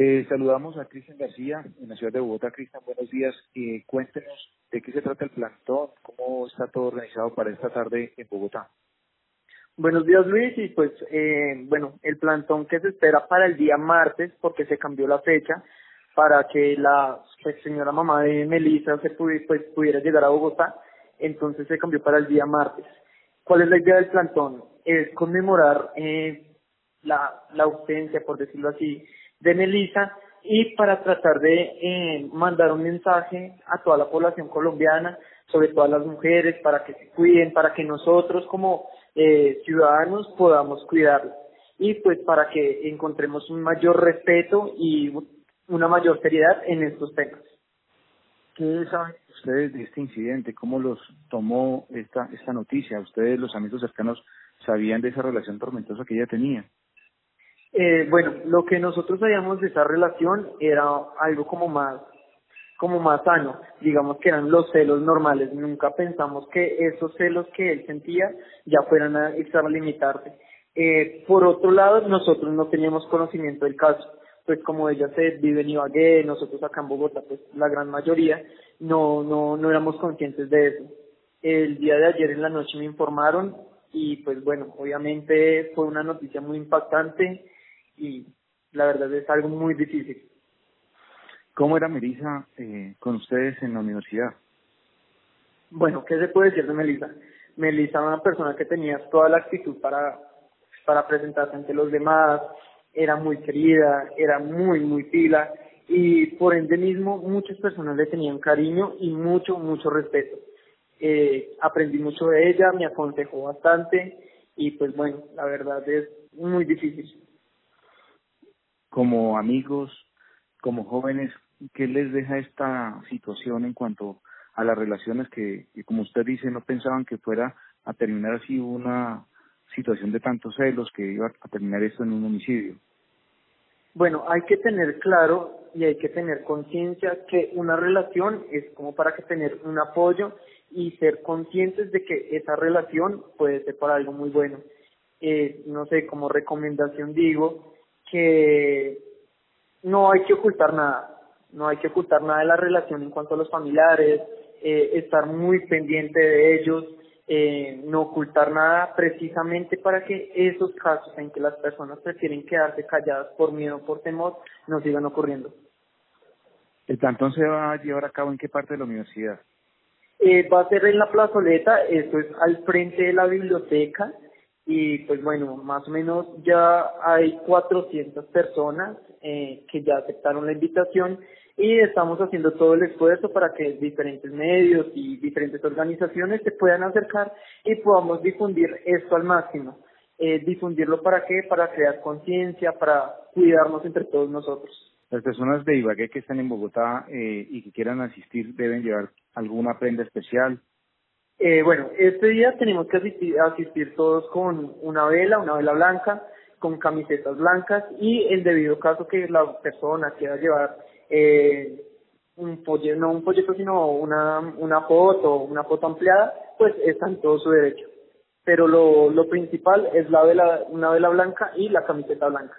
Eh, saludamos a Cristian García en la ciudad de Bogotá. Cristian, buenos días. Eh, cuéntenos de qué se trata el plantón, cómo está todo organizado para esta tarde en Bogotá. Buenos días Luis y pues eh, bueno el plantón que se espera para el día martes porque se cambió la fecha para que la pues, señora mamá de Melissa se pudi- pues, pudiera llegar a Bogotá entonces se cambió para el día martes. ¿Cuál es la idea del plantón? Es conmemorar eh, la ausencia, por decirlo así, de Melissa y para tratar de eh, mandar un mensaje a toda la población colombiana, sobre todo a las mujeres, para que se cuiden, para que nosotros como eh, ciudadanos podamos cuidarlas y pues para que encontremos un mayor respeto y una mayor seriedad en estos temas. ¿Qué saben ustedes de este incidente? ¿Cómo los tomó esta, esta noticia? ¿Ustedes, los amigos cercanos, sabían de esa relación tormentosa que ella tenía? Eh, bueno, lo que nosotros sabíamos de esa relación era algo como más, como más sano, digamos que eran los celos normales, nunca pensamos que esos celos que él sentía ya fueran a extralimitarse. Eh, por otro lado, nosotros no teníamos conocimiento del caso, pues como ella se vive en Ibagué, nosotros acá en Bogotá, pues la gran mayoría, no, no, no éramos conscientes de eso. El día de ayer en la noche me informaron y pues bueno, obviamente fue una noticia muy impactante y la verdad es algo muy difícil. ¿Cómo era Melissa eh, con ustedes en la universidad? Bueno, ¿qué se puede decir de Melissa? Melissa era una persona que tenía toda la actitud para, para presentarse ante los demás, era muy querida, era muy, muy pila y por ende mismo muchas personas le tenían cariño y mucho, mucho respeto. Eh, aprendí mucho de ella, me aconsejó bastante y pues bueno, la verdad es muy difícil. Como amigos, como jóvenes, ¿qué les deja esta situación en cuanto a las relaciones que, que, como usted dice, no pensaban que fuera a terminar así una situación de tantos celos que iba a terminar esto en un homicidio? Bueno, hay que tener claro y hay que tener conciencia que una relación es como para que tener un apoyo y ser conscientes de que esa relación puede ser para algo muy bueno. Eh, no sé, como recomendación digo que no hay que ocultar nada, no hay que ocultar nada de la relación en cuanto a los familiares, eh, estar muy pendiente de ellos, eh, no ocultar nada precisamente para que esos casos en que las personas prefieren quedarse calladas por miedo, por temor, no sigan ocurriendo. ¿El plantón se va a llevar a cabo en qué parte de la universidad? Eh, va a ser en la plazoleta, esto es al frente de la biblioteca y pues bueno, más o menos ya hay 400 personas eh, que ya aceptaron la invitación y estamos haciendo todo el esfuerzo para que diferentes medios y diferentes organizaciones se puedan acercar y podamos difundir esto al máximo. Eh, difundirlo para qué? Para crear conciencia, para cuidarnos entre todos nosotros. Las personas de Ibagué que están en Bogotá eh, y que quieran asistir deben llevar alguna prenda especial. Eh, bueno, este día tenemos que asistir, asistir todos con una vela, una vela blanca, con camisetas blancas y el debido caso que la persona quiera llevar eh, un folleto, no un folleto, sino una, una foto, una foto ampliada, pues está en todo su derecho. Pero lo, lo principal es la vela, una vela blanca y la camiseta blanca.